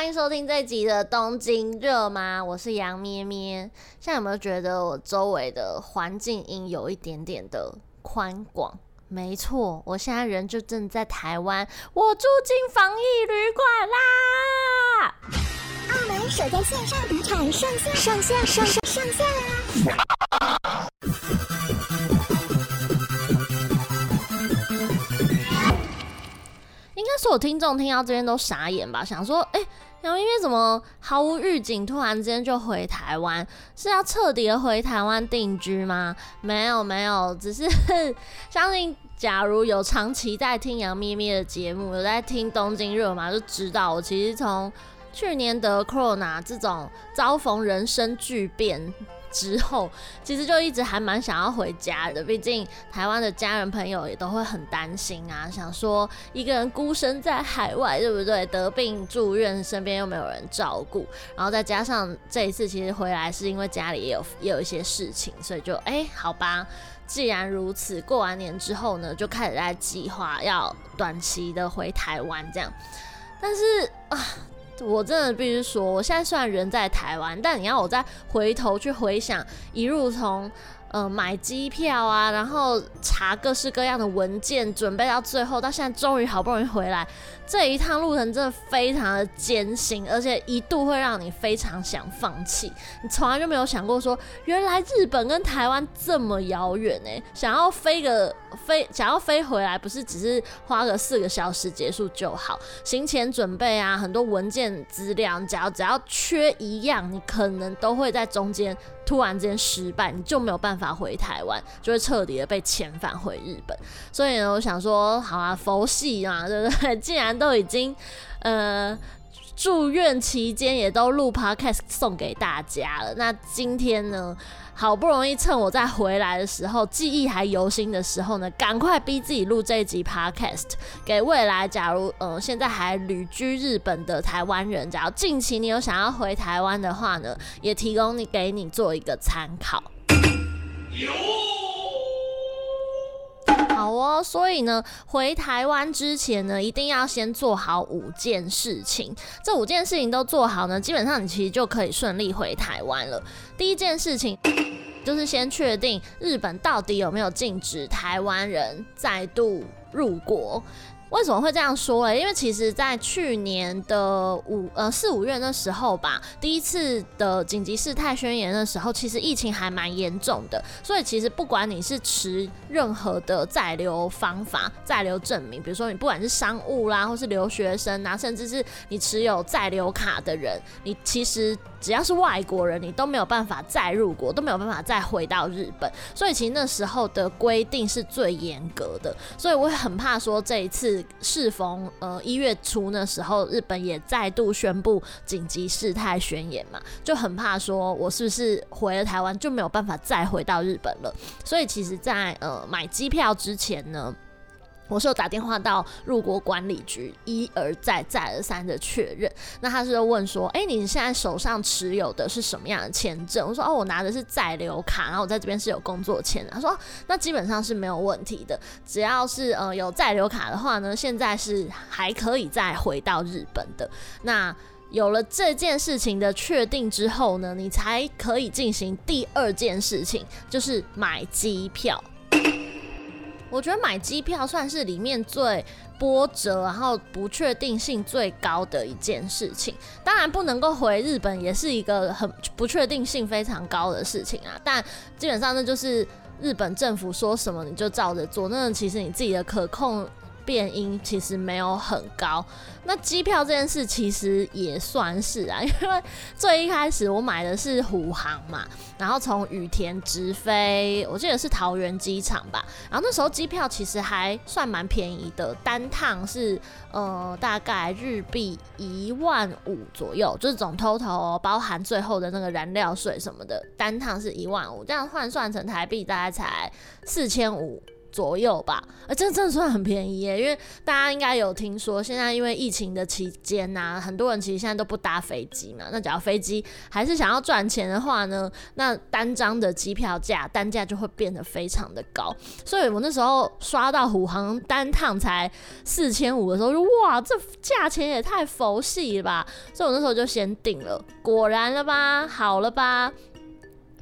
欢迎收听这集的东京热吗？我是杨咩咩。现在有没有觉得我周围的环境音有一点点的宽广？没错，我现在人就正在台湾，我住进防疫旅馆啦。澳门首家线上赌场上线，上线，上线，上线啦！应该所有听众听到这边都傻眼吧？想说，哎、欸，杨幂怎么毫无预警，突然之间就回台湾？是要彻底的回台湾定居吗？没有，没有，只是 相信，假如有长期在听杨幂幂的节目，有在听东京热嘛，就知道我其实从去年得 Corona 这种遭逢人生巨变。之后，其实就一直还蛮想要回家的，毕竟台湾的家人朋友也都会很担心啊，想说一个人孤身在海外，对不对？得病住院，身边又没有人照顾，然后再加上这一次其实回来是因为家里也有也有一些事情，所以就哎，好吧，既然如此，过完年之后呢，就开始在计划要短期的回台湾这样，但是啊。我真的必须说，我现在虽然人在台湾，但你要我再回头去回想一路从。呃，买机票啊，然后查各式各样的文件，准备到最后，到现在终于好不容易回来，这一趟路程真的非常的艰辛，而且一度会让你非常想放弃。你从来就没有想过说，原来日本跟台湾这么遥远呢？想要飞个飞，想要飞回来，不是只是花个四个小时结束就好？行前准备啊，很多文件资料，只要只要缺一样，你可能都会在中间。突然之间失败，你就没有办法回台湾，就会彻底的被遣返回日本。所以呢，我想说，好啊，佛系嘛，对不对？既然都已经，呃。住院期间也都录 podcast 送给大家了。那今天呢，好不容易趁我在回来的时候，记忆还犹新的时候呢，赶快逼自己录这一集 podcast，给未来假如呃现在还旅居日本的台湾人，假如近期你有想要回台湾的话呢，也提供你给你做一个参考。有好哦，所以呢，回台湾之前呢，一定要先做好五件事情。这五件事情都做好呢，基本上你其实就可以顺利回台湾了。第一件事情就是先确定日本到底有没有禁止台湾人再度入国。为什么会这样说嘞？因为其实，在去年的五呃四五月那时候吧，第一次的紧急事态宣言的时候，其实疫情还蛮严重的。所以其实不管你是持任何的在留方法、在留证明，比如说你不管是商务啦，或是留学生啊，甚至是你持有在留卡的人，你其实。只要是外国人，你都没有办法再入国，都没有办法再回到日本。所以其实那时候的规定是最严格的。所以我很怕说，这一次适逢呃一月初那时候，日本也再度宣布紧急事态宣言嘛，就很怕说我是不是回了台湾就没有办法再回到日本了。所以其实，在呃买机票之前呢。我是有打电话到入国管理局，一而再、再而三的确认。那他是问说：“哎、你现在手上持有的是什么样的签证？”我说：“哦，我拿的是在留卡，然后我在这边是有工作签的。”他说：“那基本上是没有问题的，只要是呃有在留卡的话呢，现在是还可以再回到日本的。那有了这件事情的确定之后呢，你才可以进行第二件事情，就是买机票。”我觉得买机票算是里面最波折，然后不确定性最高的一件事情。当然，不能够回日本也是一个很不确定性非常高的事情啊。但基本上，那就是日本政府说什么你就照着做，那其实你自己的可控。变因其实没有很高，那机票这件事其实也算是啊，因为最一开始我买的是虎航嘛，然后从羽田直飞，我记得是桃园机场吧，然后那时候机票其实还算蛮便宜的，单趟是呃大概日币一万五左右，就是总 total 哦，包含最后的那个燃料税什么的，单趟是一万五，这样换算成台币大概才四千五。左右吧，呃，这真的算很便宜耶，因为大家应该有听说，现在因为疫情的期间呐，很多人其实现在都不搭飞机嘛。那假如飞机还是想要赚钱的话呢，那单张的机票价单价就会变得非常的高。所以我那时候刷到虎航单趟才四千五的时候，就哇，这价钱也太佛系了吧！所以我那时候就先订了，果然了吧，好了吧。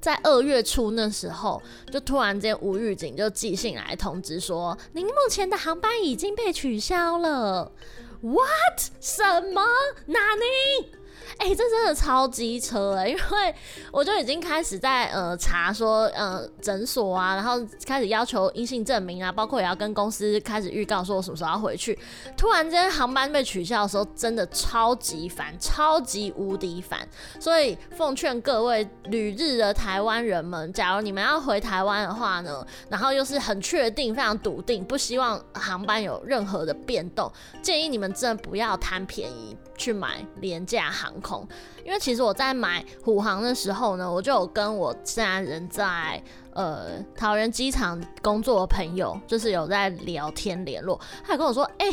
在二月初那时候，就突然间无预警就寄信来通知说，您目前的航班已经被取消了。What？什么？哪里？哎、这真的超机车哎、欸！因为我就已经开始在呃查说呃诊所啊，然后开始要求阴性证明啊，包括也要跟公司开始预告说我什么时候要回去。突然间航班被取消的时候，真的超级烦，超级无敌烦。所以奉劝各位旅日的台湾人们，假如你们要回台湾的话呢，然后又是很确定、非常笃定，不希望航班有任何的变动，建议你们真的不要贪便宜。去买廉价航空，因为其实我在买虎航的时候呢，我就有跟我现在人在呃桃园机场工作的朋友，就是有在聊天联络，他跟我说，哎、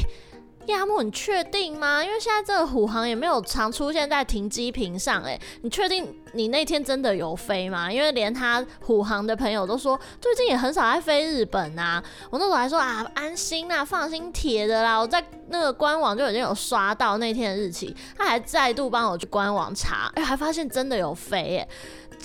亚木，你确定吗？因为现在这个虎航也没有常出现在停机坪上，诶，你确定你那天真的有飞吗？因为连他虎航的朋友都说，最近也很少在飞日本啊。我那时候还说啊，安心啊，放心铁的啦。我在那个官网就已经有刷到那天的日期，他还再度帮我去官网查，哎，还发现真的有飞，诶，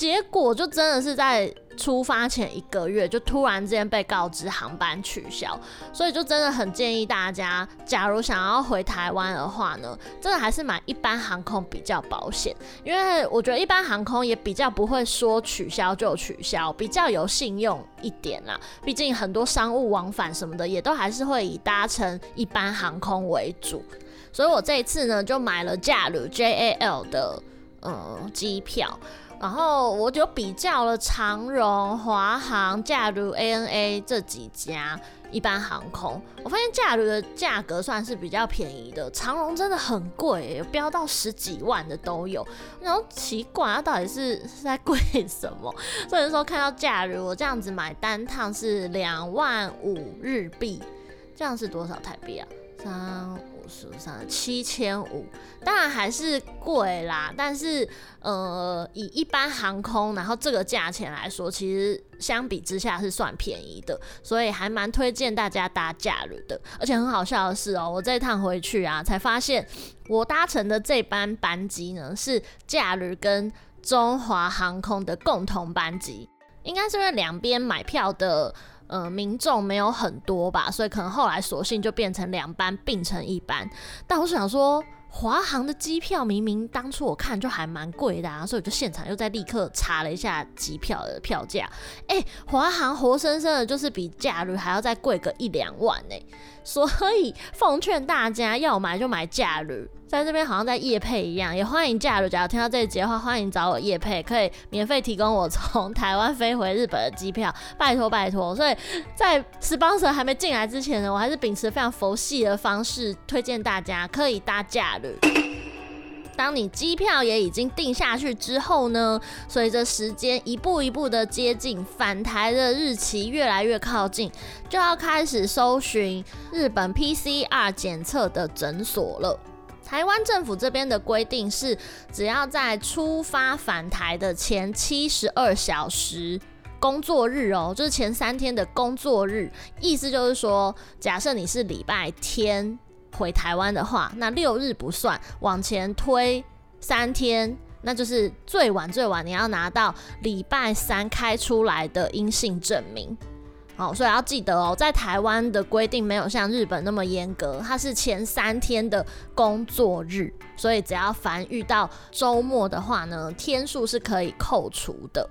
结果就真的是在。出发前一个月就突然之间被告知航班取消，所以就真的很建议大家，假如想要回台湾的话呢，真的还是买一般航空比较保险，因为我觉得一般航空也比较不会说取消就取消，比较有信用一点啦。毕竟很多商务往返什么的也都还是会以搭乘一般航空为主，所以我这一次呢就买了假如 JAL 的嗯机票。然后我就比较了长荣、华航、假如 ANA 这几家一般航空，我发现假如的价格算是比较便宜的，长荣真的很贵，飙到十几万的都有。然后奇怪，它到底是是在贵什么？所以说看到假如我这样子买单趟是两万五日币，这样是多少台币啊？三五十三七千五，当然还是贵啦。但是，呃，以一般航空，然后这个价钱来说，其实相比之下是算便宜的，所以还蛮推荐大家搭假日的。而且很好笑的是哦，我这趟回去啊，才发现我搭乘的这班班机呢是假日跟中华航空的共同班机，应该是因为两边买票的。呃，民众没有很多吧，所以可能后来索性就变成两班并成一班。但我想说，华航的机票明明当初我看就还蛮贵的啊，所以我就现场又再立刻查了一下机票的票价。哎、欸，华航活生生的就是比假日还要再贵个一两万呢、所以奉劝大家要买就买假日。在这边好像在夜配一样，也欢迎假如假如听到这一集的话，欢迎找我夜配，可以免费提供我从台湾飞回日本的机票，拜托拜托。所以在 sponsor 还没进来之前呢，我还是秉持非常佛系的方式推荐大家可以搭假日。当你机票也已经定下去之后呢，随着时间一步一步的接近返台的日期越来越靠近，就要开始搜寻日本 PCR 检测的诊所了。台湾政府这边的规定是，只要在出发返台的前七十二小时工作日哦，就是前三天的工作日，意思就是说，假设你是礼拜天回台湾的话，那六日不算，往前推三天，那就是最晚最晚你要拿到礼拜三开出来的阴性证明。哦，所以要记得哦，在台湾的规定没有像日本那么严格，它是前三天的工作日，所以只要凡遇到周末的话呢，天数是可以扣除的。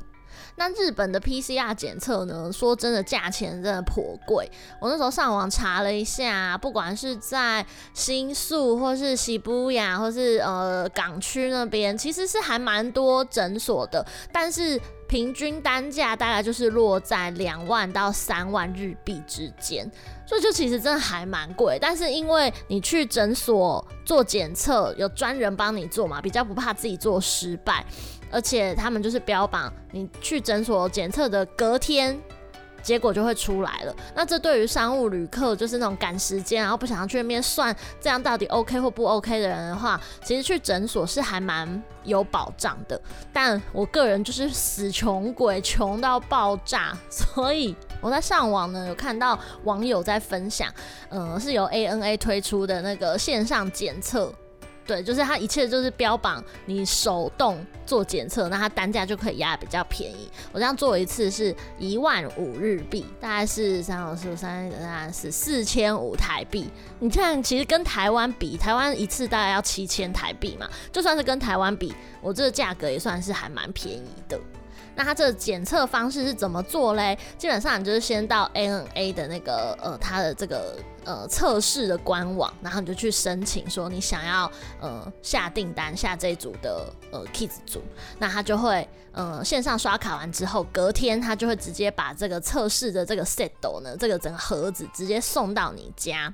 那日本的 PCR 检测呢？说真的，价钱真的颇贵。我那时候上网查了一下，不管是在新宿，或是涩谷呀，或是呃港区那边，其实是还蛮多诊所的，但是平均单价大概就是落在两万到三万日币之间，所以就其实真的还蛮贵。但是因为你去诊所做检测，有专人帮你做嘛，比较不怕自己做失败。而且他们就是标榜，你去诊所检测的隔天，结果就会出来了。那这对于商务旅客，就是那种赶时间，然后不想要去那边算这样到底 OK 或不 OK 的人的话，其实去诊所是还蛮有保障的。但我个人就是死穷鬼，穷到爆炸，所以我在上网呢有看到网友在分享，嗯、是由 ANA 推出的那个线上检测。对，就是它一切就是标榜你手动做检测，那它单价就可以压比较便宜。我这样做一次是一万五日币，大概是三五四三三四四千五台币。你看，其实跟台湾比，台湾一次大概要七千台币嘛，就算是跟台湾比，我这个价格也算是还蛮便宜的。那它这个检测方式是怎么做嘞？基本上你就是先到 ANA 的那个呃，它的这个呃测试的官网，然后你就去申请说你想要呃下订单下这组的呃 Kids 组，那他就会呃线上刷卡完之后，隔天他就会直接把这个测试的这个 set 呢，这个整个盒子直接送到你家。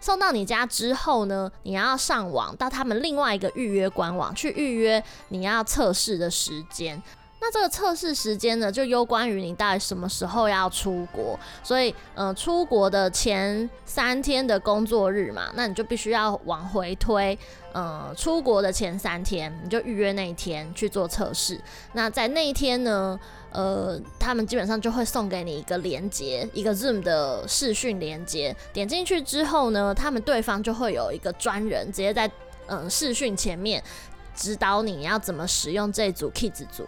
送到你家之后呢，你要上网到他们另外一个预约官网去预约你要测试的时间。那这个测试时间呢，就攸关于你到底什么时候要出国，所以，呃，出国的前三天的工作日嘛，那你就必须要往回推，呃，出国的前三天，你就预约那一天去做测试。那在那一天呢，呃，他们基本上就会送给你一个连接，一个 Zoom 的视讯连接，点进去之后呢，他们对方就会有一个专人直接在，呃，视讯前面指导你要怎么使用这组 Kids 组。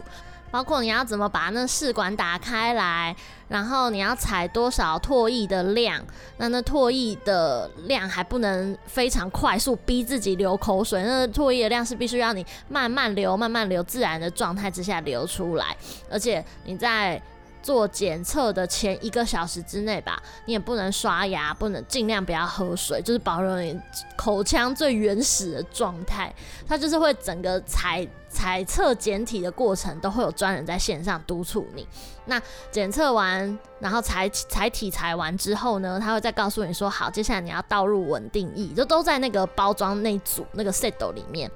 包括你要怎么把那试管打开来，然后你要采多少唾液的量，那那唾液的量还不能非常快速，逼自己流口水，那唾液的量是必须要你慢慢流、慢慢流，自然的状态之下流出来，而且你在。做检测的前一个小时之内吧，你也不能刷牙，不能尽量不要喝水，就是保留你口腔最原始的状态。它就是会整个采采测检体的过程都会有专人在线上督促你。那检测完，然后采采体采完之后呢，他会再告诉你说，好，接下来你要倒入稳定液，就都在那个包装那组那个 set 里面。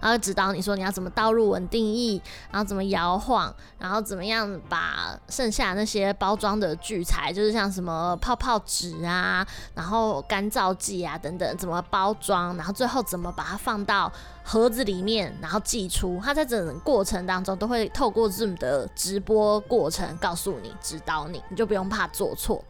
然后指导你说你要怎么倒入稳定液，然后怎么摇晃，然后怎么样把剩下那些包装的聚材，就是像什么泡泡纸啊，然后干燥剂啊等等，怎么包装，然后最后怎么把它放到盒子里面，然后寄出。它在整个过程当中都会透过 Zoom 的直播过程告诉你、指导你，你就不用怕做错。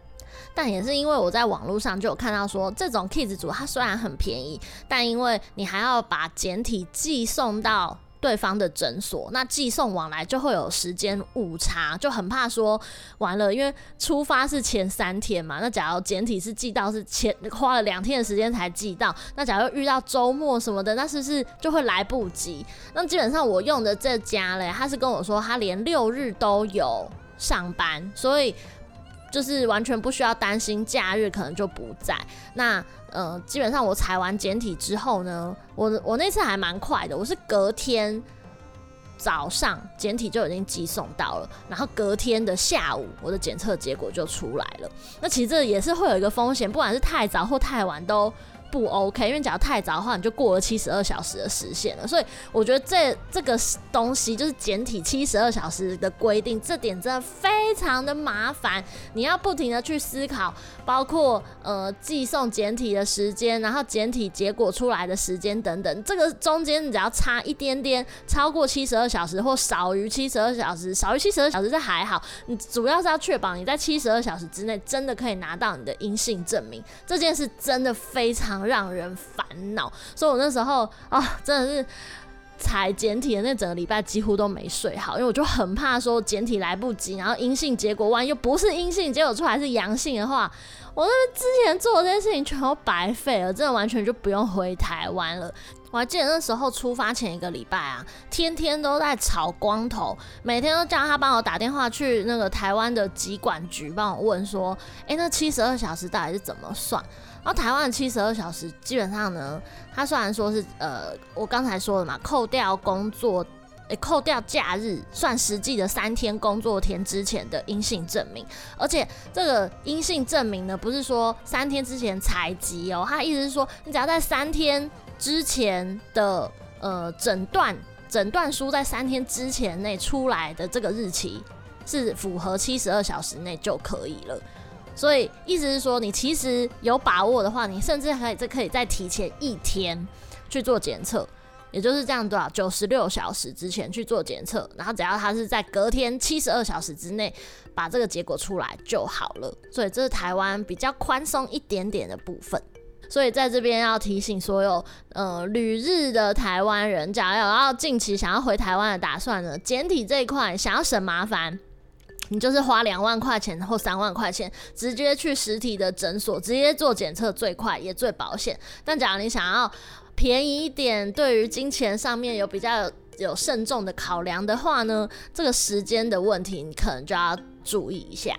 但也是因为我在网络上就有看到说，这种 Kids 组它虽然很便宜，但因为你还要把简体寄送到对方的诊所，那寄送往来就会有时间误差，就很怕说完了，因为出发是前三天嘛，那假如简体是寄到是前花了两天的时间才寄到，那假如遇到周末什么的，那是不是就会来不及？那基本上我用的这家嘞，他是跟我说他连六日都有上班，所以。就是完全不需要担心假日可能就不在。那呃，基本上我采完简体之后呢，我我那次还蛮快的，我是隔天早上简体就已经寄送到了，然后隔天的下午我的检测结果就出来了。那其实这也是会有一个风险，不管是太早或太晚都。不 OK，因为假如太早的话，你就过了七十二小时的时限了。所以我觉得这这个东西就是简体七十二小时的规定，这点真的非常的麻烦。你要不停的去思考，包括呃寄送简体的时间，然后简体结果出来的时间等等。这个中间你只要差一点点，超过七十二小时或少于七十二小时，少于七十二小时这还好。你主要是要确保你在七十二小时之内真的可以拿到你的阴性证明。这件事真的非常。让人烦恼，所以我那时候啊、哦，真的是采简体的那整个礼拜几乎都没睡好，因为我就很怕说简体来不及，然后阴性结果万一又不是阴性，结果出来是阳性的话，我那之前做的这些事情全都白费了，真的完全就不用回台湾了。我还记得那时候出发前一个礼拜啊，天天都在吵光头，每天都叫他帮我打电话去那个台湾的疾管局帮我问说，哎、那七十二小时到底是怎么算？然后台湾的七十二小时基本上呢，他虽然说是呃，我刚才说的嘛，扣掉工作，扣掉假日，算实际的三天工作天之前的阴性证明。而且这个阴性证明呢，不是说三天之前采集哦，他意思是说，你只要在三天。之前的呃诊断诊断书在三天之前内出来的这个日期，是符合七十二小时内就可以了。所以意思是说，你其实有把握的话，你甚至可以这可以再提前一天去做检测，也就是这样多少九十六小时之前去做检测，然后只要它是在隔天七十二小时之内把这个结果出来就好了。所以这是台湾比较宽松一点点的部分。所以在这边要提醒所有呃旅日的台湾人，假如有要近期想要回台湾的打算呢，简体这一块想要省麻烦，你就是花两万块钱或三万块钱，直接去实体的诊所直接做检测，最快也最保险。但假如你想要便宜一点，对于金钱上面有比较有，有慎重的考量的话呢，这个时间的问题你可能就要注意一下。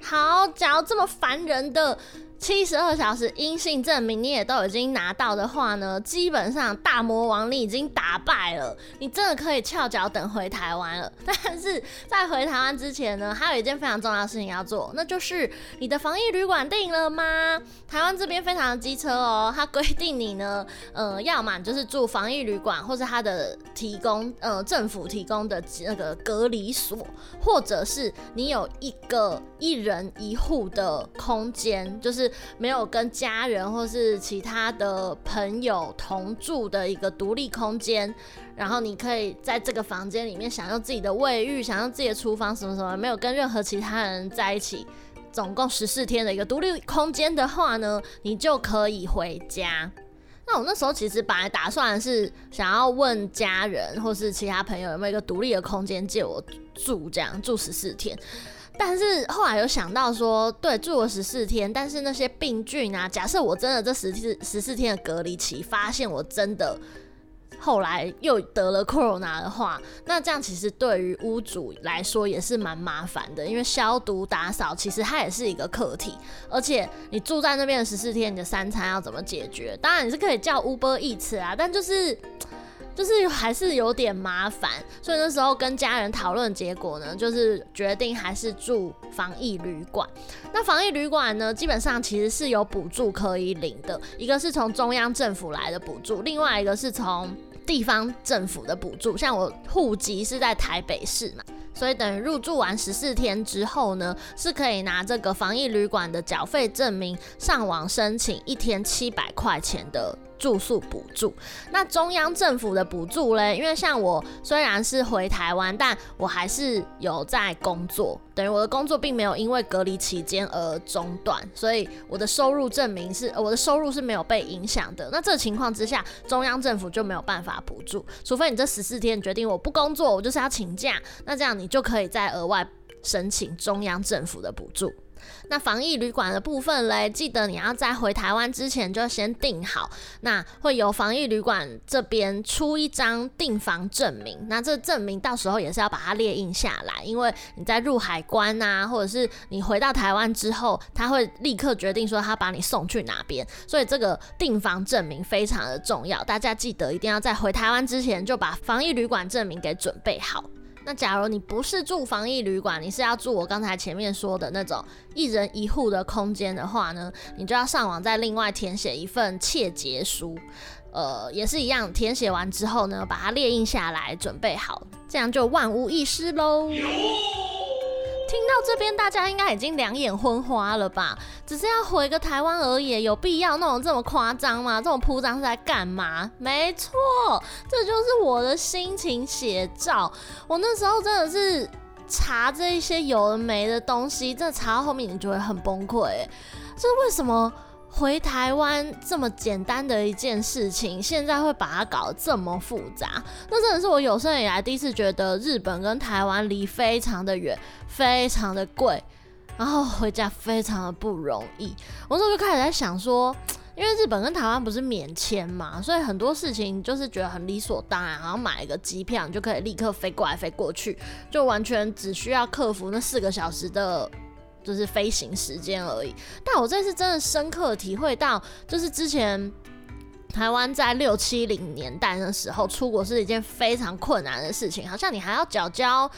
好，假如这么烦人的。七十二小时阴性证明你也都已经拿到的话呢，基本上大魔王你已经打败了，你真的可以翘脚等回台湾了。但是在回台湾之前呢，还有一件非常重要的事情要做，那就是你的防疫旅馆定了吗？台湾这边非常的机车哦，它规定你呢，呃，要么就是住防疫旅馆，或是它的提供，呃，政府提供的那个隔离所，或者是你有一个一人一户的空间，就是。没有跟家人或是其他的朋友同住的一个独立空间，然后你可以在这个房间里面享用自己的卫浴，享用自己的厨房什么什么，没有跟任何其他人在一起，总共十四天的一个独立空间的话呢，你就可以回家。那我那时候其实本来打算是想要问家人或是其他朋友有没有一个独立的空间借我住，这样住十四天。但是后来有想到说，对，住了十四天，但是那些病菌啊，假设我真的这十四十四天的隔离期，发现我真的后来又得了 corona 的话，那这样其实对于屋主来说也是蛮麻烦的，因为消毒打扫其实它也是一个课题，而且你住在那边的十四天，你的三餐要怎么解决？当然你是可以叫 Uber Eats 啊，但就是。就是还是有点麻烦，所以那时候跟家人讨论，结果呢，就是决定还是住防疫旅馆。那防疫旅馆呢，基本上其实是有补助可以领的，一个是从中央政府来的补助，另外一个是从地方政府的补助。像我户籍是在台北市嘛，所以等于入住完十四天之后呢，是可以拿这个防疫旅馆的缴费证明上网申请一天七百块钱的。住宿补助，那中央政府的补助嘞？因为像我虽然是回台湾，但我还是有在工作，等于我的工作并没有因为隔离期间而中断，所以我的收入证明是我的收入是没有被影响的。那这情况之下，中央政府就没有办法补助，除非你这十四天决定我不工作，我就是要请假，那这样你就可以再额外申请中央政府的补助。那防疫旅馆的部分嘞，记得你要在回台湾之前就先订好。那会由防疫旅馆这边出一张订房证明，那这证明到时候也是要把它列印下来，因为你在入海关啊，或者是你回到台湾之后，他会立刻决定说他把你送去哪边，所以这个订房证明非常的重要，大家记得一定要在回台湾之前就把防疫旅馆证明给准备好。那假如你不是住防疫旅馆，你是要住我刚才前面说的那种一人一户的空间的话呢，你就要上网再另外填写一份切结书，呃，也是一样，填写完之后呢，把它列印下来，准备好，这样就万无一失喽。听到这边，大家应该已经两眼昏花了吧？只是要回个台湾而已，有必要弄得这么夸张吗？这种铺张是在干嘛？没错，这就是我的心情写照。我那时候真的是查这一些有的没的东西，真的查到后面你就会很崩溃。这是为什么？回台湾这么简单的一件事情，现在会把它搞得这么复杂，那真的是我有生以来第一次觉得日本跟台湾离非常的远，非常的贵，然后回家非常的不容易。我那时候就开始在想说，因为日本跟台湾不是免签嘛，所以很多事情就是觉得很理所当然，然后买一个机票就可以立刻飞过来飞过去，就完全只需要克服那四个小时的。就是飞行时间而已，但我这次真的深刻体会到，就是之前台湾在六七零年代的时候出国是一件非常困难的事情，好像你还要缴交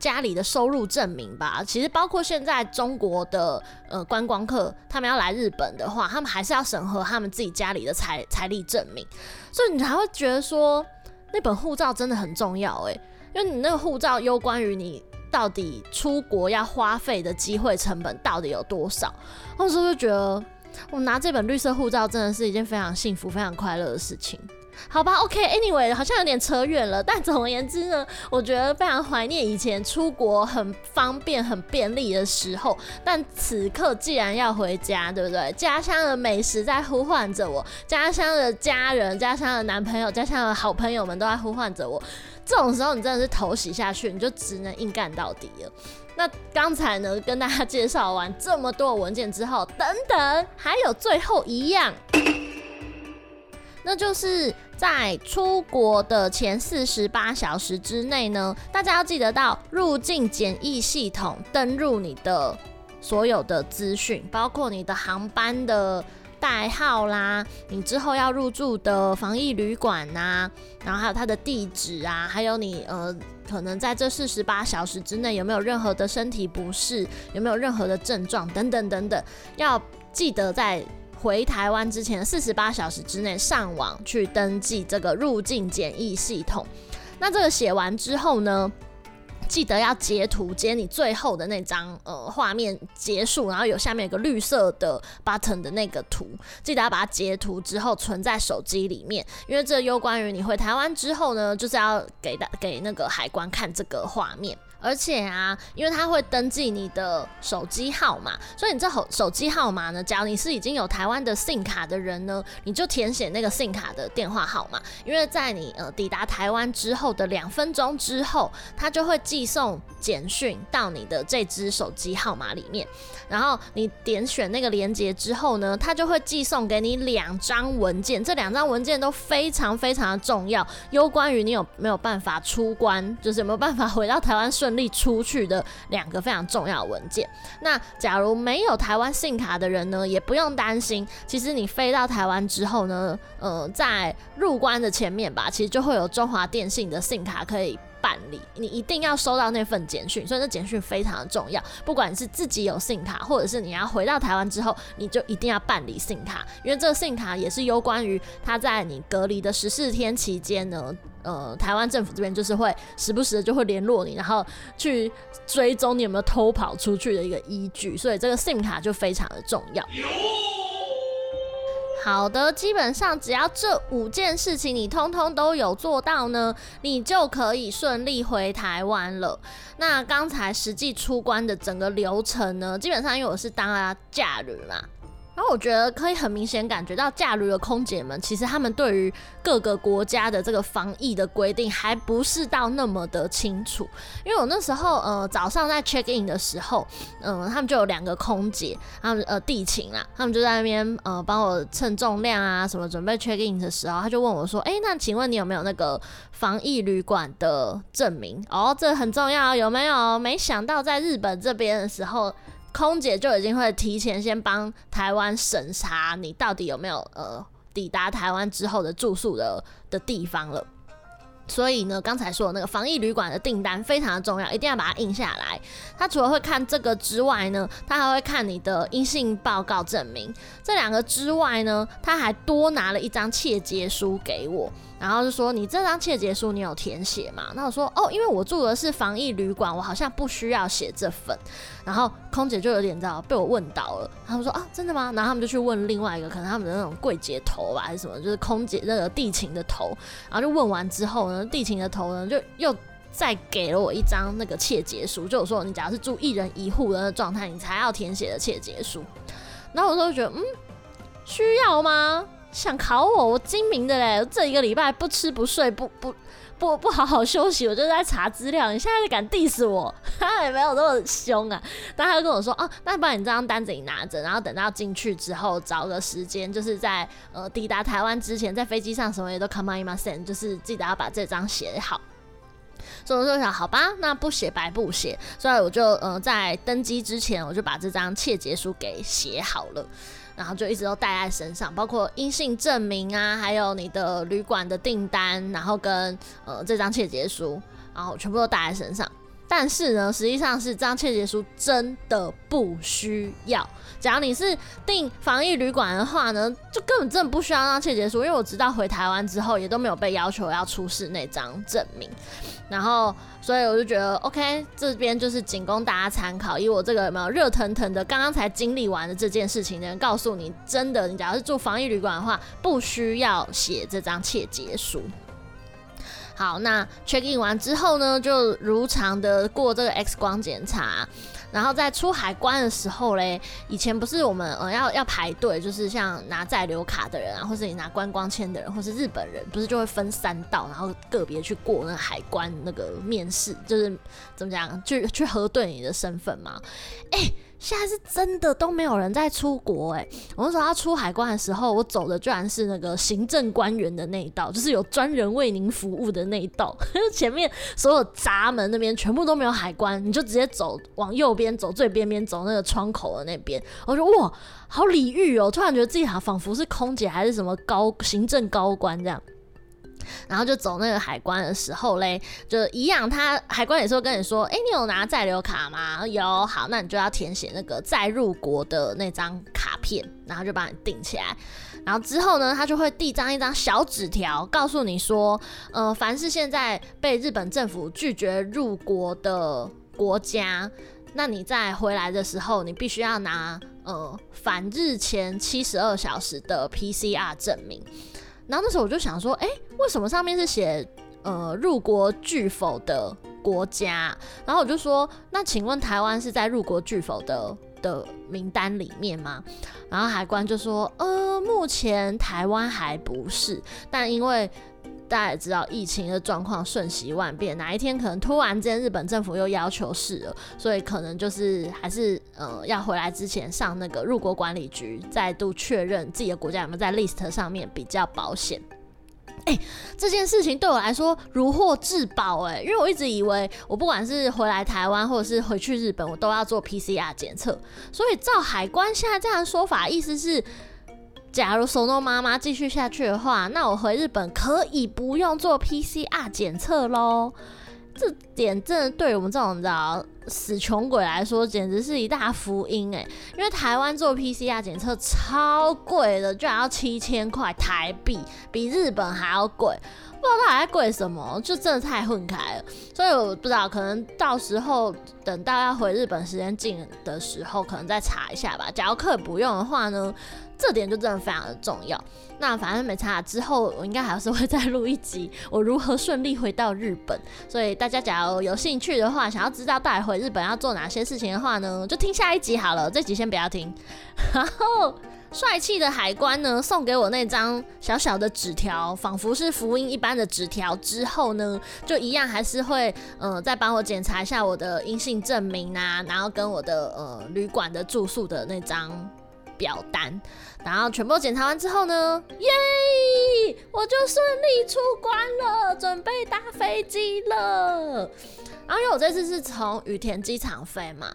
家里的收入证明吧。其实包括现在中国的呃观光客，他们要来日本的话，他们还是要审核他们自己家里的财财力证明，所以你还会觉得说那本护照真的很重要诶，因为你那个护照攸关于你。到底出国要花费的机会成本到底有多少？那时候就觉得，我拿这本绿色护照真的是一件非常幸福、非常快乐的事情。好吧，OK，Anyway，好像有点扯远了。但总而言之呢，我觉得非常怀念以前出国很方便、很便利的时候。但此刻既然要回家，对不对？家乡的美食在呼唤着我，家乡的家人、家乡的男朋友、家乡的好朋友们都在呼唤着我。这种时候，你真的是头洗下去，你就只能硬干到底了。那刚才呢，跟大家介绍完这么多文件之后，等等，还有最后一样。那就是在出国的前四十八小时之内呢，大家要记得到入境检疫系统登入你的所有的资讯，包括你的航班的代号啦，你之后要入住的防疫旅馆呐，然后还有它的地址啊，还有你呃可能在这四十八小时之内有没有任何的身体不适，有没有任何的症状等等等等，要记得在。回台湾之前四十八小时之内上网去登记这个入境检疫系统。那这个写完之后呢，记得要截图，截你最后的那张呃画面结束，然后有下面有个绿色的 button 的那个图，记得要把它截图之后存在手机里面，因为这攸关于你回台湾之后呢，就是要给大给那个海关看这个画面。而且啊，因为它会登记你的手机号码，所以你这手手机号码呢，假如你是已经有台湾的 SIM 卡的人呢，你就填写那个 SIM 卡的电话号码。因为在你呃抵达台湾之后的两分钟之后，它就会寄送简讯到你的这支手机号码里面。然后你点选那个连接之后呢，它就会寄送给你两张文件，这两张文件都非常非常的重要，攸关于你有没有办法出关，就是有没有办法回到台湾顺。顺利出去的两个非常重要文件。那假如没有台湾信卡的人呢，也不用担心。其实你飞到台湾之后呢，呃，在入关的前面吧，其实就会有中华电信的信卡可以办理。你一定要收到那份简讯，所以这简讯非常的重要。不管是自己有信卡，或者是你要回到台湾之后，你就一定要办理信卡，因为这个信卡也是攸关于他在你隔离的十四天期间呢。呃，台湾政府这边就是会时不时的就会联络你，然后去追踪你有没有偷跑出去的一个依据，所以这个 SIM 卡就非常的重要。好的，基本上只要这五件事情你通通都有做到呢，你就可以顺利回台湾了。那刚才实际出关的整个流程呢，基本上因为我是当了假日嘛。然后我觉得可以很明显感觉到，驾旅的空姐们其实他们对于各个国家的这个防疫的规定还不是到那么的清楚。因为我那时候呃早上在 check in 的时候，嗯、他们就有两个空姐，他们呃地勤啊，他们就在那边呃帮我称重量啊什么，准备 check in 的时候，他就问我说：“哎，那请问你有没有那个防疫旅馆的证明？哦，这很重要，有没有？没想到在日本这边的时候。”空姐就已经会提前先帮台湾审查你到底有没有呃抵达台湾之后的住宿的的地方了。所以呢，刚才说的那个防疫旅馆的订单非常的重要，一定要把它印下来。他除了会看这个之外呢，他还会看你的阴性报告证明。这两个之外呢，他还多拿了一张切结书给我。然后就说，你这张切结书你有填写吗？那我说哦，因为我住的是防疫旅馆，我好像不需要写这份。然后空姐就有点知道被我问到了，他们说啊，真的吗？然后他们就去问另外一个，可能他们的那种柜姐头吧，还是什么，就是空姐那个地勤的头。然后就问完之后呢，地勤的头呢就又再给了我一张那个切结书，就我说你假如是住一人一户的状态，你才要填写的切结书。然后我就觉得嗯，需要吗？想考我，我精明的嘞！这一个礼拜不吃不睡不不不不好好休息，我就在查资料。你现在就敢 diss 我？他也没有那么凶啊。但他就跟我说：“哦，那不然你这张单子你拿着，然后等到进去之后，找个时间，就是在呃抵达台湾之前，在飞机上什么也都 kamayimasen，就是记得要把这张写好。”所以我就想，好吧，那不写白不写，所以我就呃在登机之前，我就把这张切结书给写好了。然后就一直都带在身上，包括阴性证明啊，还有你的旅馆的订单，然后跟呃这张切结书，然后全部都带在身上。但是呢，实际上是这张切结书真的不需要。假如你是订防疫旅馆的话呢，就根本真的不需要那张切结书，因为我直到回台湾之后，也都没有被要求要出示那张证明。然后，所以我就觉得，OK，这边就是仅供大家参考。以我这个有没有热腾腾的，刚刚才经历完的这件事情的人，告诉你，真的，你假如是住防疫旅馆的话，不需要写这张切结书。好，那 check in 完之后呢，就如常的过这个 X 光检查。然后在出海关的时候嘞，以前不是我们呃要要排队，就是像拿在留卡的人啊，或是你拿观光签的人，或是日本人，不是就会分三道，然后个别去过那海关那个面试，就是怎么讲，去去核对你的身份嘛？哎、现在是真的都没有人在出国哎、我那时候要出海关的时候，我走的居然是那个行政官员的那一道，就是有专人为您服务的那一道。前面所有闸门那边全部都没有海关，你就直接走往右边走，最边边走那个窗口的那边。我说哇，好礼遇哦！突然觉得自己好仿佛是空姐还是什么高行政高官这样。然后就走那个海关的时候嘞，就一样，他海关也是会跟你说，哎，你有拿在留卡吗？有，好，那你就要填写那个在入国的那张卡片，然后就帮你订起来。然后之后呢，他就会递张一张小纸条，告诉你说，呃，凡是现在被日本政府拒绝入国的国家，那你在回来的时候，你必须要拿呃返日前七十二小时的 PCR 证明。然后那时候我就想说，哎，为什么上面是写呃入国拒否的国家？然后我就说，那请问台湾是在入国拒否的的名单里面吗？然后海关就说，呃，目前台湾还不是，但因为大家也知道疫情的状况瞬息万变，哪一天可能突然间日本政府又要求是了，所以可能就是还是呃要回来之前上那个入国管理局再度确认自己的国家有没有在 list 上面比较保险。哎、这件事情对我来说如获至宝哎，因为我一直以为我不管是回来台湾或者是回去日本，我都要做 PCR 检测。所以照海关现在这样说法，意思是，假如索诺妈妈继续下去的话，那我回日本可以不用做 PCR 检测喽。这点真的对我们这种你知道死穷鬼来说，简直是一大福音哎！因为台湾做 PCR 检测超贵的，居然要七千块台币，比日本还要贵。不知道它还在贵什么，就真的太混开了。所以我不知道，可能到时候等大家回日本时间近的时候，可能再查一下吧。假如可以不用的话呢？这点就真的非常的重要。那反正没差之后，我应该还是会再录一集，我如何顺利回到日本。所以大家假如有兴趣的话，想要知道带回日本要做哪些事情的话呢，就听下一集好了。这集先不要听。然后帅气的海关呢，送给我那张小小的纸条，仿佛是福音一般的纸条之后呢，就一样还是会呃再帮我检查一下我的阴性证明啊，然后跟我的呃旅馆的住宿的那张。表单，然后全部检查完之后呢，耶，我就顺利出关了，准备搭飞机了。然后因为我这次是从羽田机场飞嘛，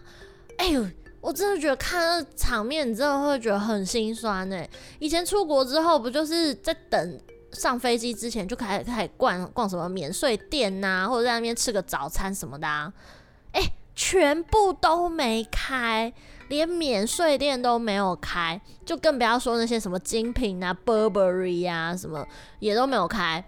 哎呦，我真的觉得看那场面，你真的会觉得很心酸哎。以前出国之后，不就是在等上飞机之前就开始开始逛逛什么免税店呐、或者在那边吃个早餐什么的啊，哎，全部都没开。连免税店都没有开，就更不要说那些什么精品啊、Burberry 啊什么也都没有开。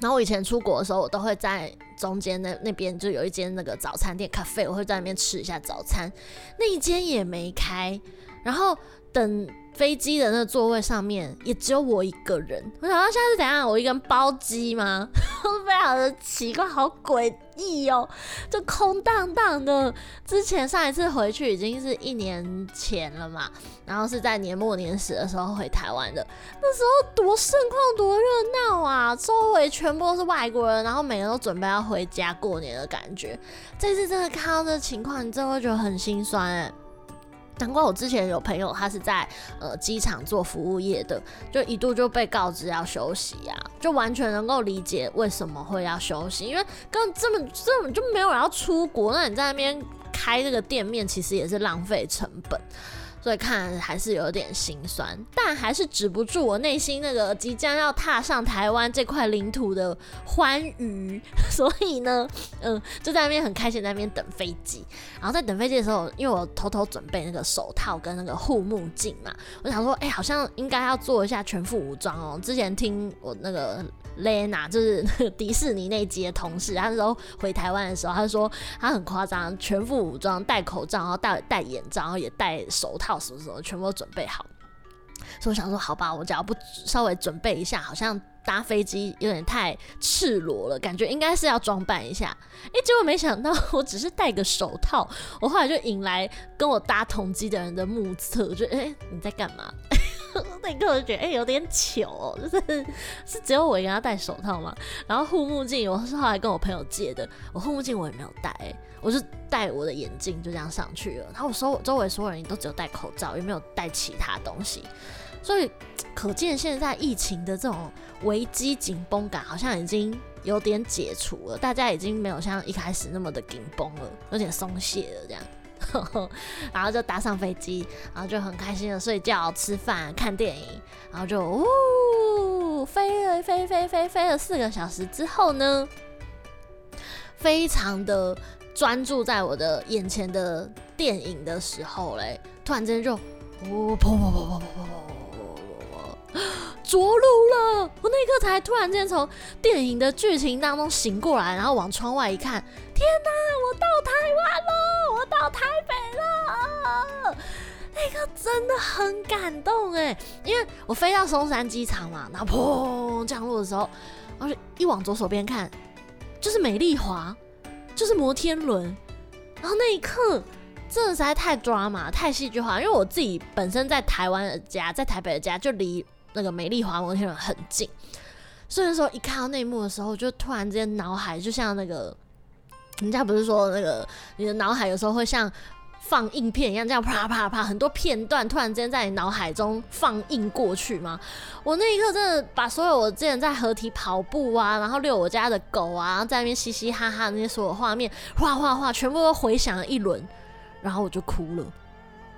然后我以前出国的时候，我都会在中间那那边就有一间那个早餐店咖啡，我会在那边吃一下早餐。那一间也没开，然后等。飞机的那座位上面也只有我一个人，我想到现在是怎样？我一个人包机吗？非常的奇怪，好诡异哦，就空荡荡的。之前上一次回去已经是一年前了嘛，然后是在年末年始的时候回台湾的，那时候多盛况多热闹啊，周围全部都是外国人，然后每个人都准备要回家过年的感觉。这次真的看到这情况，你真的会觉得很心酸哎。难怪我之前有朋友，他是在呃机场做服务业的，就一度就被告知要休息呀，就完全能够理解为什么会要休息，因为根本这么根本就没有人要出国，那你在那边开这个店面，其实也是浪费成本。所以看还是有点心酸，但还是止不住我内心那个即将要踏上台湾这块领土的欢愉。所以呢，嗯，就在那边很开心，在那边等飞机。然后在等飞机的时候，因为我偷偷准备那个手套跟那个护目镜嘛，我想说，哎、好像应该要做一下全副武装哦。之前听我那个 Lena，就是 迪士尼那集的同事，他那时候回台湾的时候，他说他很夸张，全副武装，戴口罩，然后戴戴眼罩，然后也戴手套。什么什么全部都准备好，所以我想说，好吧，我只要不稍微准备一下，好像搭飞机有点太赤裸了，感觉应该是要装扮一下。哎，结果没想到，我只是戴个手套，我后来就引来跟我搭同机的人的目测，我觉得哎，你在干嘛？那一刻我就觉得哎、有点糗哦，就是是只有我一个人要戴手套嘛。然后护目镜我是后来跟我朋友借的，我护目镜我也没有戴、欸，我是戴我的眼镜就这样上去了。然后我周周围所有人都只有戴口罩，也没有戴其他东西，所以可见现在疫情的这种危机紧绷感好像已经有点解除了，大家已经没有像一开始那么的紧绷了，有点松懈了这样。然后就搭上飞机，然后就很开心的睡觉、吃饭、看电影，然后就呜飞了飞飞飞飞了四个小时之后呢，非常的专注在我的眼前的电影的时候嘞，突然间就哦砰砰砰砰砰砰砰，着陆了！我那一刻才突然间从电影的剧情当中醒过来，然后往窗外一看，天哪，我到台湾了！我到台北了！那个真的很感动哎，因为我飞到松山机场嘛，然后砰降落的时候，然后一往左手边看，就是美丽华，就是摩天轮，然后那一刻真的实在太抓马，太戏剧化，因为我自己本身在台湾的家，在台北的家就离。那个美丽华摩天轮很近，所以说一看到那一幕的时候，就突然之间脑海就像那个，人家不是说那个你的脑海有时候会像放映片一样，这样啪啪啪，很多片段突然之间在你脑海中放映过去吗？我那一刻真的把所有我之前在合体跑步啊，然后遛我家的狗啊，在那边嘻嘻哈哈那些所有画面，哗哗哗，全部都回想了一轮，然后我就哭了。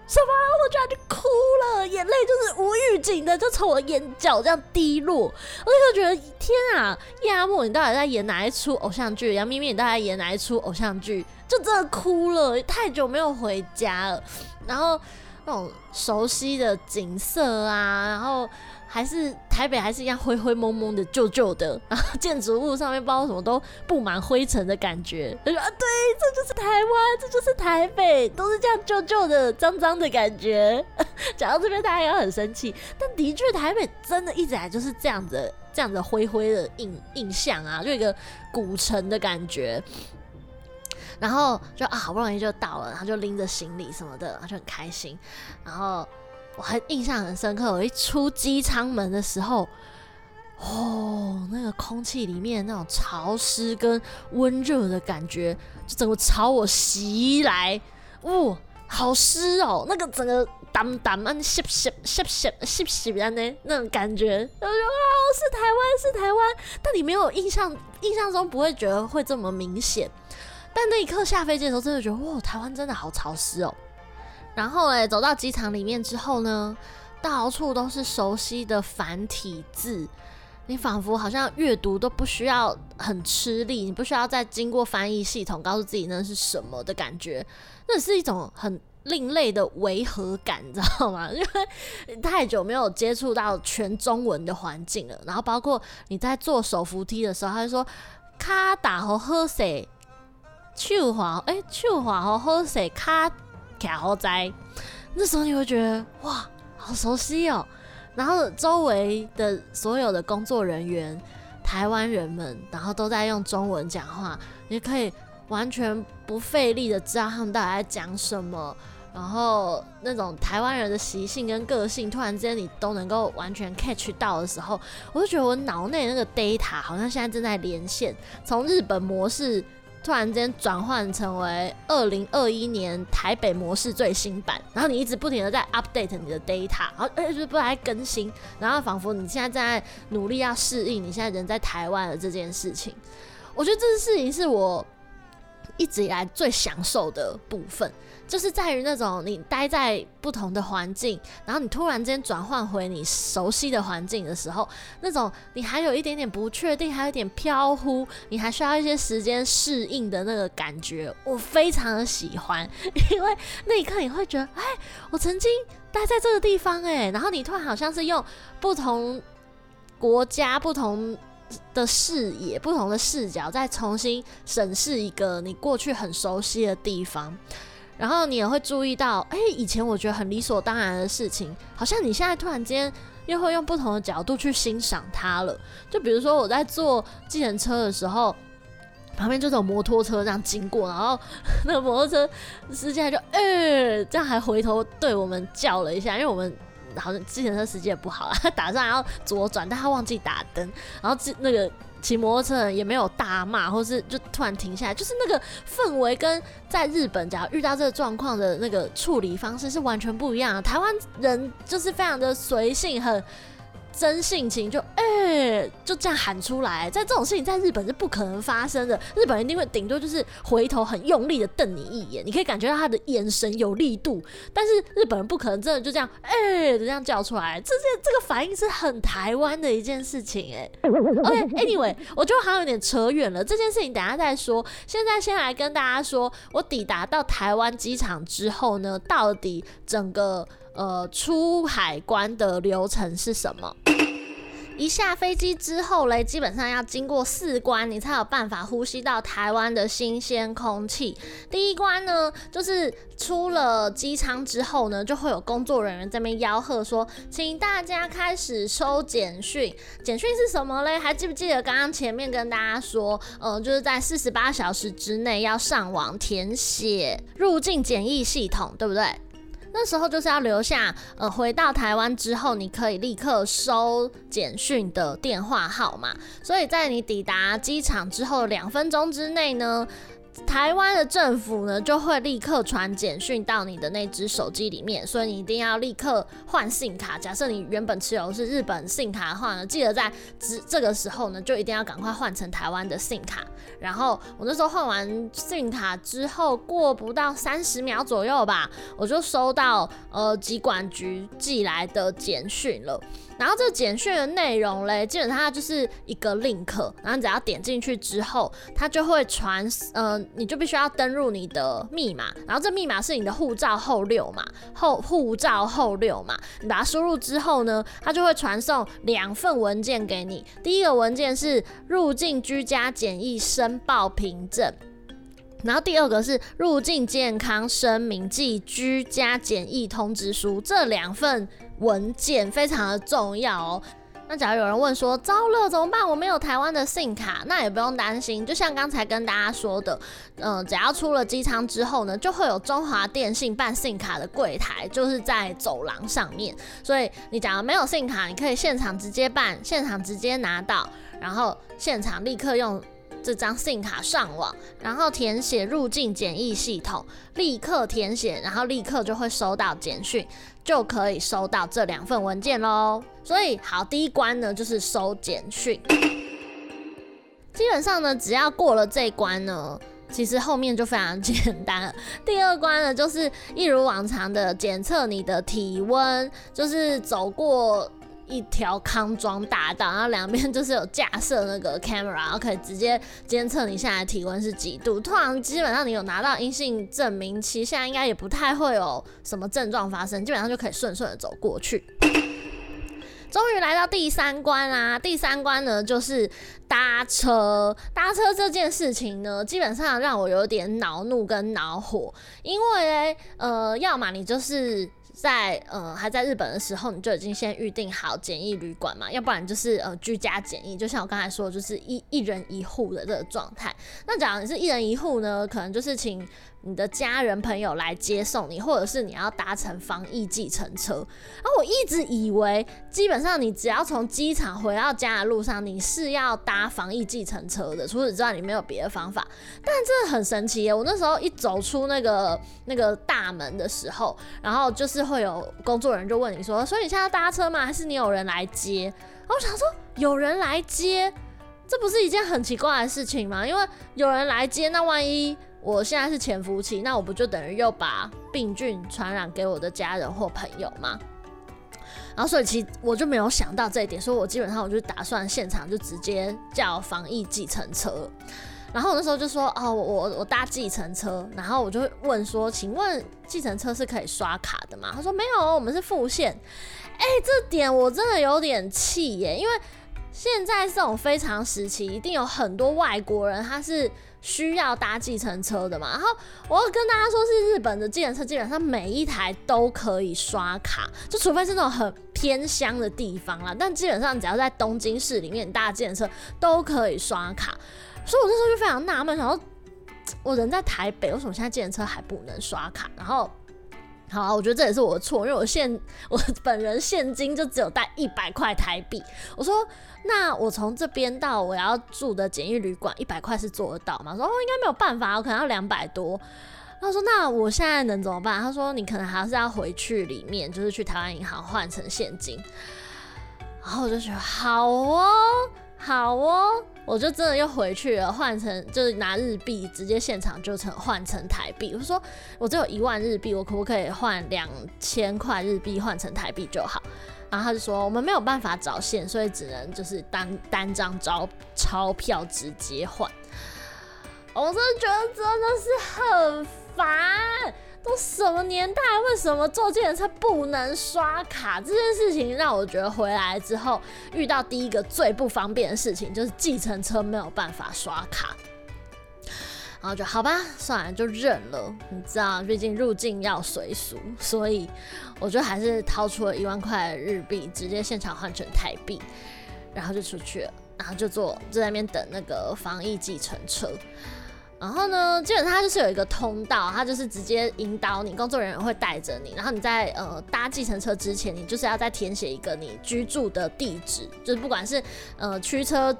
什么？我居然就哭了，眼泪就是无预警的就从我眼角这样滴落。我那时候觉得天啊，叶阿莫，你到底在演哪一出偶像剧？杨咪咪，你到底在演哪一出偶像剧？就真的哭了，太久没有回家了，然后那种熟悉的景色啊，然后。还是台北还是一样灰灰蒙蒙的旧旧的，然后建筑物上面不知道什么都布满灰尘的感觉。他说啊，对，这就是台湾，这就是台北，都是这样旧旧的、脏脏的感觉。讲到这边，大家也很生气，但的确台北真的一直来就是这样子、这样子灰灰的印印象啊，就一个古城的感觉。然后就啊，好不容易就到了，然后就拎着行李什么的，然后就很开心，然后。我还印象很深刻，我一出机舱门的时候，哦，那个空气里面那种潮湿跟温热的感觉，就整个朝我袭来，哦，好湿哦，那个整个淡淡啊，湿湿湿湿湿湿的呢，那种感觉，我说哦，是台湾，是台湾，但你没有印象，印象中不会觉得会这么明显，但那一刻下飞机的时候，真的觉得，哇，台湾真的好潮湿哦。然后诶，走到机场里面之后呢，到处都是熟悉的繁体字，你仿佛好像阅读都不需要很吃力，你不需要再经过翻译系统告诉自己那是什么的感觉，那是一种很另类的违和感，你知道吗？因为太久没有接触到全中文的环境了，然后包括你在坐手扶梯的时候，他就说卡打和喝水，手滑诶，手滑和喝水卡。卡好在，那时候你会觉得哇，好熟悉哦。然后周围的所有的工作人员，台湾人们，然后都在用中文讲话，你可以完全不费力的知道他们到底在讲什么。然后那种台湾人的习性跟个性，突然之间你都能够完全 catch 到的时候，我就觉得我脑内那个 data 好像现在正在连线，从日本模式。突然间转换成为二零二一年台北模式最新版，然后你一直不停的在 update 你的 data，然后哎，就是不来更新，然后仿佛你现在正在努力要适应你现在人在台湾的这件事情。我觉得这件事情是我一直以来最享受的部分。就是在于那种你待在不同的环境，然后你突然间转换回你熟悉的环境的时候，那种你还有一点点不确定，还有一点飘忽，你还需要一些时间适应的那个感觉，我非常的喜欢，因为那一刻你会觉得，哎，我曾经待在这个地方，哎，然后你突然好像是用不同国家、不同的视野、不同的视角，再重新审视一个你过去很熟悉的地方。然后你也会注意到，哎，以前我觉得很理所当然的事情，好像你现在突然间又会用不同的角度去欣赏它了。就比如说我在坐计程车的时候，旁边就是有摩托车这样经过，然后 那个摩托车司机还就，哎，这样还回头对我们叫了一下，因为我们好像计程车司机也不好，他打算要左转，但他忘记打灯，然后那个。骑摩托车也没有大骂，或是就突然停下来，就是那个氛围跟在日本，假如遇到这个状况的那个处理方式是完全不一样的。台湾人就是非常的随性，很。真性情就哎、就这样喊出来，在这种事情在日本是不可能发生的。日本人一定会顶多就是回头很用力的瞪你一眼，你可以感觉到他的眼神有力度，但是日本人不可能真的就这样哎、就这样叫出来。这件这个反应是很台湾的一件事情哎、OK，Anyway，我觉得好像有点扯远了，这件事情等下再说。现在先来跟大家说，我抵达到台湾机场之后呢，到底整个。呃，出海关的流程是什么？一下飞机之后嘞，基本上要经过四关，你才有办法呼吸到台湾的新鲜空气。第一关呢，就是出了机舱之后呢，就会有工作人员在那边吆喝说，请大家开始收简讯。简讯是什么嘞？还记不记得刚刚前面跟大家说，呃，就是在四十八小时之内要上网填写入境检疫系统，对不对？那时候就是要留下，呃，回到台湾之后，你可以立刻收简讯的电话号码。所以在你抵达机场之后两分钟之内呢，台湾的政府呢，就会立刻传简讯到你的那只手机里面，所以你一定要立刻换信卡。假设你原本持有是日本信卡的话呢，记得在这这个时候呢，就一定要赶快换成台湾的信卡。然后我那时候换完信卡之后，过不到三十秒左右吧，我就收到呃机管局寄来的简讯了。然后这简讯的内容嘞，基本上就是一个 link，然后你只要点进去之后，它就会传，呃，你就必须要登入你的密码，然后这密码是你的护照后六嘛，后护照后六嘛，你把它输入之后呢，它就会传送两份文件给你，第一个文件是入境居家检疫申报凭证。然后第二个是入境健康声明暨居家检疫通知书，这两份文件非常的重要哦。那假如有人问说，糟了怎么办？我没有台湾的 SIM 卡，那也不用担心。就像刚才跟大家说的，嗯、只要出了机舱之后呢，就会有中华电信办 SIM 卡的柜台，就是在走廊上面。所以你假如没有 SIM 卡，你可以现场直接办，现场直接拿到，然后现场立刻用。这张信卡上网，然后填写入境检疫系统，立刻填写，然后立刻就会收到简讯，就可以收到这两份文件喽。所以，好，第一关呢就是收简讯。基本上呢，只要过了这一关呢，其实后面就非常简单。第二关呢，就是一如往常的检测你的体温，就是走过。一条康庄大道，然后两边就是有架设那个 camera，然后可以直接监测你现在体温是几度。突然基本上你有拿到阴性证明，其实现在应该也不太会有什么症状发生，基本上就可以顺顺的走过去。终于来到第三关啦！第三关呢就是搭车。搭车这件事情呢，基本上让我有点恼怒跟恼火，因为，呃，要么你就是。在呃还在日本的时候，你就已经先预定好简易旅馆嘛，要不然就是呃居家简易，就像我刚才说，就是一一人一户的这个状态。那假如你是一人一户呢，可能就是请。你的家人朋友来接送你，或者是你要搭乘防疫计程车。然后我一直以为，基本上你只要从机场回到家的路上，你是要搭防疫计程车的。除此之外，你没有别的方法。但真的很神奇耶！我那时候一走出那个那个大门的时候，然后就是会有工作人员就问你说：“所以你现在搭车吗？还是你有人来接？”我想说，有人来接。这不是一件很奇怪的事情吗？因为有人来接，那万一我现在是潜伏期，那我不就等于又把病菌传染给我的家人或朋友吗？然后所以其实我就没有想到这一点，所以我基本上我就打算现场就直接叫防疫计程车。然后我那时候就说哦，我我我搭计程车，然后我就问说，请问计程车是可以刷卡的吗？他说没有，我们是付现。哎，这点我真的有点气耶，因为。现在这种非常时期，一定有很多外国人他是需要搭计程车的嘛。然后我要跟大家说，是日本的计程车基本上每一台都可以刷卡，就除非是那种很偏乡的地方啦。但基本上只要在东京市里面搭计程车都可以刷卡。所以我那时候就非常纳闷，然后我人在台北，为什么现在计程车还不能刷卡？然后。好啊，我觉得这也是我的错，因为我现我本人现金就只有带一百块台币。我说，那我从这边到我要住的简易旅馆，一百块是做得到吗？我说，哦，应该没有办法，我可能要两百多。他说，那我现在能怎么办？他说，你可能还是要回去里面，就是去台湾银行换成现金。然后我就觉得，好哦，好哦。我就真的又回去了，换成就是拿日币，直接现场就成换成台币。我说我只有一万日币，我可不可以换两千块日币换成台币就好？然后他就说我们没有办法找现，所以只能就是单单张钞钞票直接换。我真的觉得真的是很烦。都什么年代，为什么坐计程车不能刷卡？这件事情让我觉得回来之后遇到第一个最不方便的事情就是计程车没有办法刷卡，然后就好吧，算了就认了。你知道，毕竟入境要随俗，所以我就还是掏出了一万块日币，直接现场换成台币，然后就出去了，然后就坐就在那边等那个防疫计程车。然后呢，基本上它就是有一个通道，它就是直接引导你，工作人员会带着你。然后你在呃搭计程车之前，你就是要再填写一个你居住的地址，就是不管是呃驱车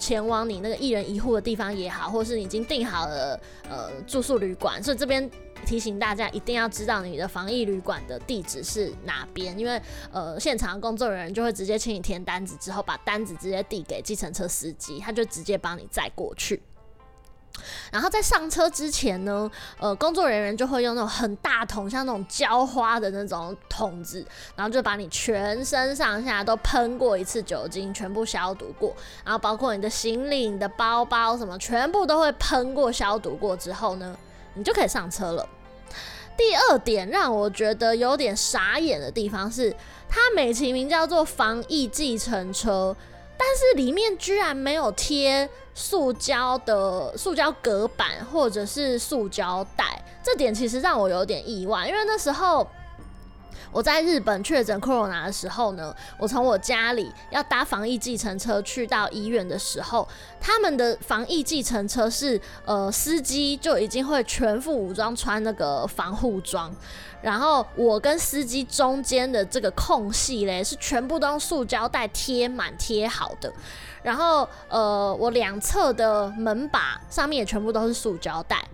前往你那个一人一户的地方也好，或是你已经订好了呃住宿旅馆。所以这边提醒大家一定要知道你的防疫旅馆的地址是哪边，因为呃现场工作人员就会直接请你填单子，之后把单子直接递给计程车司机，他就直接帮你载过去。然后在上车之前呢，呃，工作人员就会用那种很大桶，像那种浇花的那种桶子，然后就把你全身上下都喷过一次酒精，全部消毒过，然后包括你的行李、你的包包什么，全部都会喷过消毒过之后呢，你就可以上车了。第二点让我觉得有点傻眼的地方是，它美其名叫做防疫计程车。但是里面居然没有贴塑胶的塑胶隔板或者是塑胶袋，这点其实让我有点意外，因为那时候我在日本确诊 Corona 的时候呢，我从我家里要搭防疫计程车去到医院的时候，他们的防疫计程车是呃司机就已经会全副武装穿那个防护装。然后我跟司机中间的这个空隙嘞，是全部都用塑胶袋贴满贴好的。然后呃，我两侧的门把上面也全部都是塑胶袋。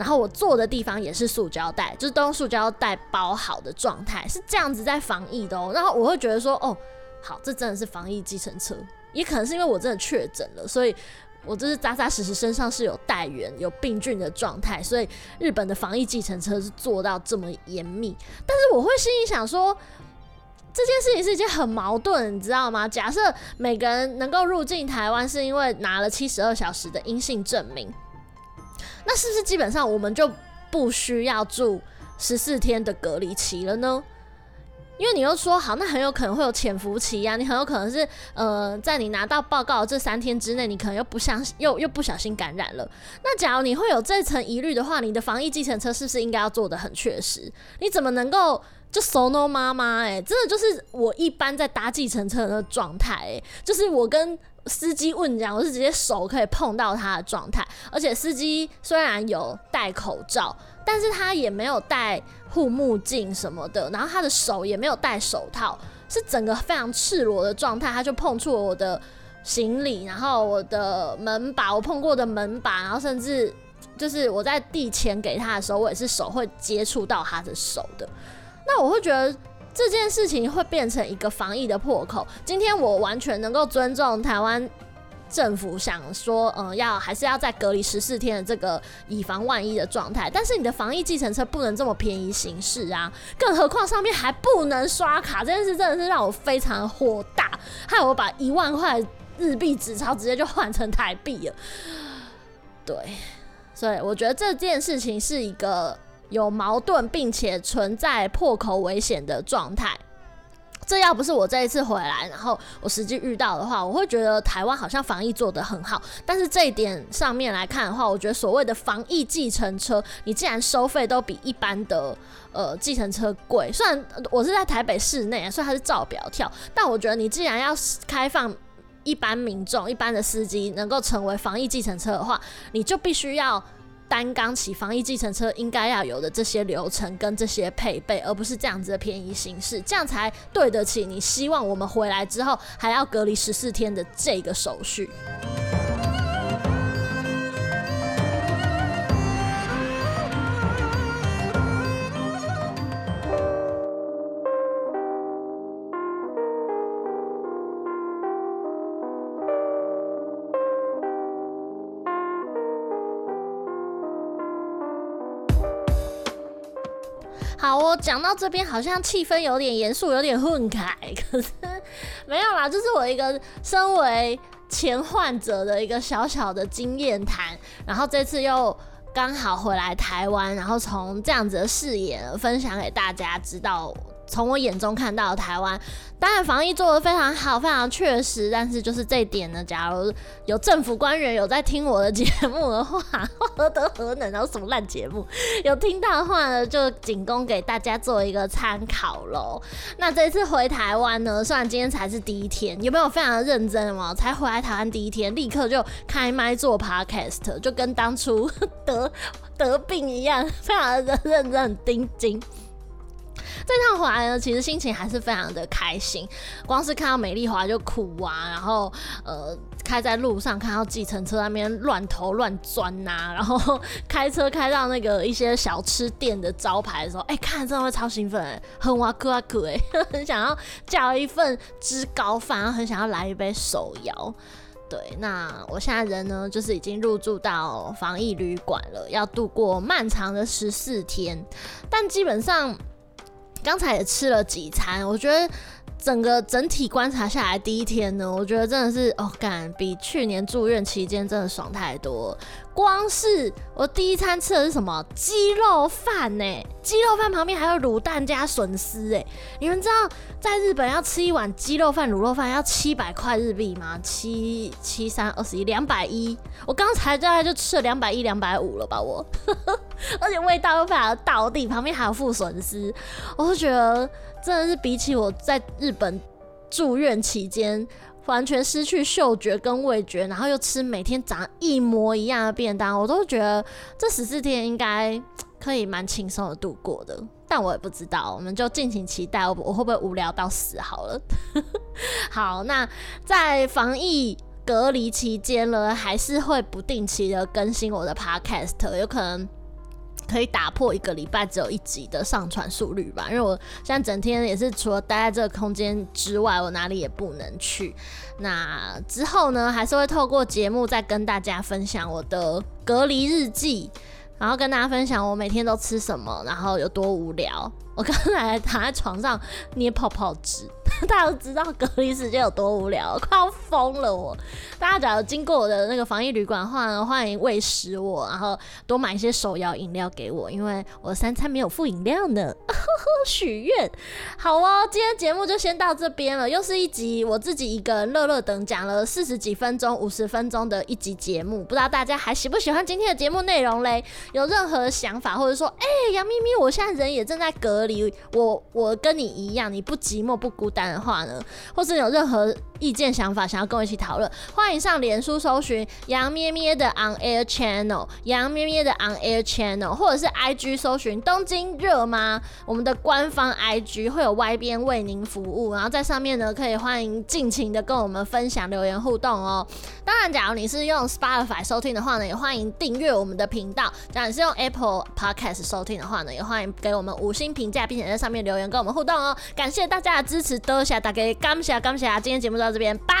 然后我坐的地方也是塑胶袋，就是都用塑胶袋包好的状态，是这样子在防疫的哦。然后我会觉得说，哦，好，这真的是防疫计程车。也可能是因为我真的确诊了，所以。我就是扎扎实实身上是有带源有病菌的状态，所以日本的防疫计程车是做到这么严密。但是我会心里想说，这件事情是一件很矛盾，你知道吗？假设每个人能够入境台湾是因为拿了七十二小时的阴性证明，那是不是基本上我们就不需要住十四天的隔离期了呢？因为你又说好，那很有可能会有潜伏期呀、你很有可能是呃，在你拿到报告这三天之内，你可能又不相信，又又不小心感染了。那假如你会有这层疑虑的话，你的防疫计程车是不是应该要做得很确实？你怎么能够就 so no 妈妈？哎，真的就是我一般在搭计程车的状态，哎，就是我跟司机问讲，我是直接手可以碰到他的状态，而且司机虽然有戴口罩。但是他也没有戴护目镜什么的，然后他的手也没有戴手套，是整个非常赤裸的状态，他就碰触了我的行李，然后我的门把，我碰过的门把，然后甚至就是我在递钱给他的时候，我也是手会接触到他的手的。那我会觉得这件事情会变成一个防疫的破口。今天我完全能够尊重台湾政府想说，嗯，要还是要再隔离十四天的这个以防万一的状态。但是你的防疫计程车不能这么便宜行事啊，更何况上面还不能刷卡，这件事真的是让我非常火大，害我把一万块日币纸钞直接就换成台币了。对，所以我觉得这件事情是一个有矛盾并且存在破口危险的状态。这要不是我这一次回来，然后我实际遇到的话，我会觉得台湾好像防疫做得很好。但是这一点上面来看的话，我觉得所谓的防疫计程车，你既然收费都比一般的呃计程车贵，虽然我是在台北市内，所以它是照表跳，但我觉得你既然要开放一般民众、一般的司机能够成为防疫计程车的话，你就必须要。担纲起防疫计程车应该要有的这些流程跟这些配备，而不是这样子的便宜形式，这样才对得起你希望我们回来之后还要隔离十四天的这个手续。讲到这边好像气氛有点严肃，有点混慨，可是没有啦，这是我一个身为前患者的一个小小的经验谈，然后这次又刚好回来台湾，然后从这样子的视野分享给大家知道。从我眼中看到台湾，当然防疫做得非常好，非常确实。但是就是这一点呢，假如有政府官员有在听我的节目的话，何德何能？然后什么烂节目？有听到的话呢，就仅供给大家做一个参考喽。那这次回台湾呢，虽然今天才是第一天，有没有非常认真嘛？才回来台湾第一天，立刻就开麦做 podcast，就跟当初得得病一样，非常的认真、很盯紧。这趟回来呢，其实心情还是非常的开心。光是看到美丽华就哭啊，然后呃，开在路上看到计程车那边乱投乱钻呐，然后开车开到那个一些小吃店的招牌的时候，哎，看真的会超兴奋，很哇酷哇酷哎，很想要叫一份芝高饭，很想要来一杯手摇。对，那我现在人呢，就是已经入住到防疫旅馆了，要度过漫长的十四天，但基本上。刚才也吃了几餐，我觉得整个整体观察下来，第一天呢，我觉得真的是哦，感比去年住院期间真的爽太多。光是我第一餐吃的是什么鸡肉饭呢？鸡肉饭旁边还有卤蛋加笋丝哎！你们知道在日本要吃一碗鸡肉饭、卤肉饭要七百块日币吗？七七三二十一，两百一。我刚才大概就吃了两百一、两百五了吧？我，而且味道又非常的道地，旁边还有副笋丝，我就觉得真的是比起我在日本住院期间。完全失去嗅觉跟味觉，然后又吃每天长一模一样的便当，我都觉得这十四天应该可以蛮轻松的度过的。但我也不知道，我们就敬请期待，我我会不会无聊到死好了。好，那在防疫隔离期间呢，还是会不定期的更新我的 podcast，有可能。可以打破一个礼拜只有一集的上传速率吧，因为我现在整天也是除了待在这个空间之外，我哪里也不能去。那之后呢，还是会透过节目再跟大家分享我的隔离日记，然后跟大家分享我每天都吃什么，然后有多无聊。我刚才躺在床上捏泡泡纸。大家都知道隔离时间有多无聊，快要疯了我。大家假如经过我的那个防疫旅馆的话，欢迎喂食我，然后多买一些手摇饮料给我，因为我三餐没有附饮料呢。呵 呵许愿，好哦，今天节目就先到这边了，又是一集我自己一个人乐乐等讲了四十几分钟、五十分钟的一集节目，不知道大家还喜不喜欢今天的节目内容嘞？有任何想法，或者说，哎、杨咪咪，我现在人也正在隔离，我我跟你一样，你不寂寞不孤单的话呢，或是有任何意见想法想要跟我一起讨论，欢迎上脸书搜寻杨咩咩的 On Air Channel，杨咩咩的 On Air Channel，或者是 IG 搜寻东京热吗？我们的官方 IG 会有 Y 边为您服务，然后在上面呢可以欢迎尽情的跟我们分享留言互动哦。当然，假如你是用 Spotify 收听的话呢，也欢迎订阅我们的频道；假如你是用 Apple Podcast 收听的话呢，也欢迎给我们五星评价，并且在上面留言跟我们互动哦。感谢大家的支持，多谢大家，感谢感谢，今天节目这边，拜。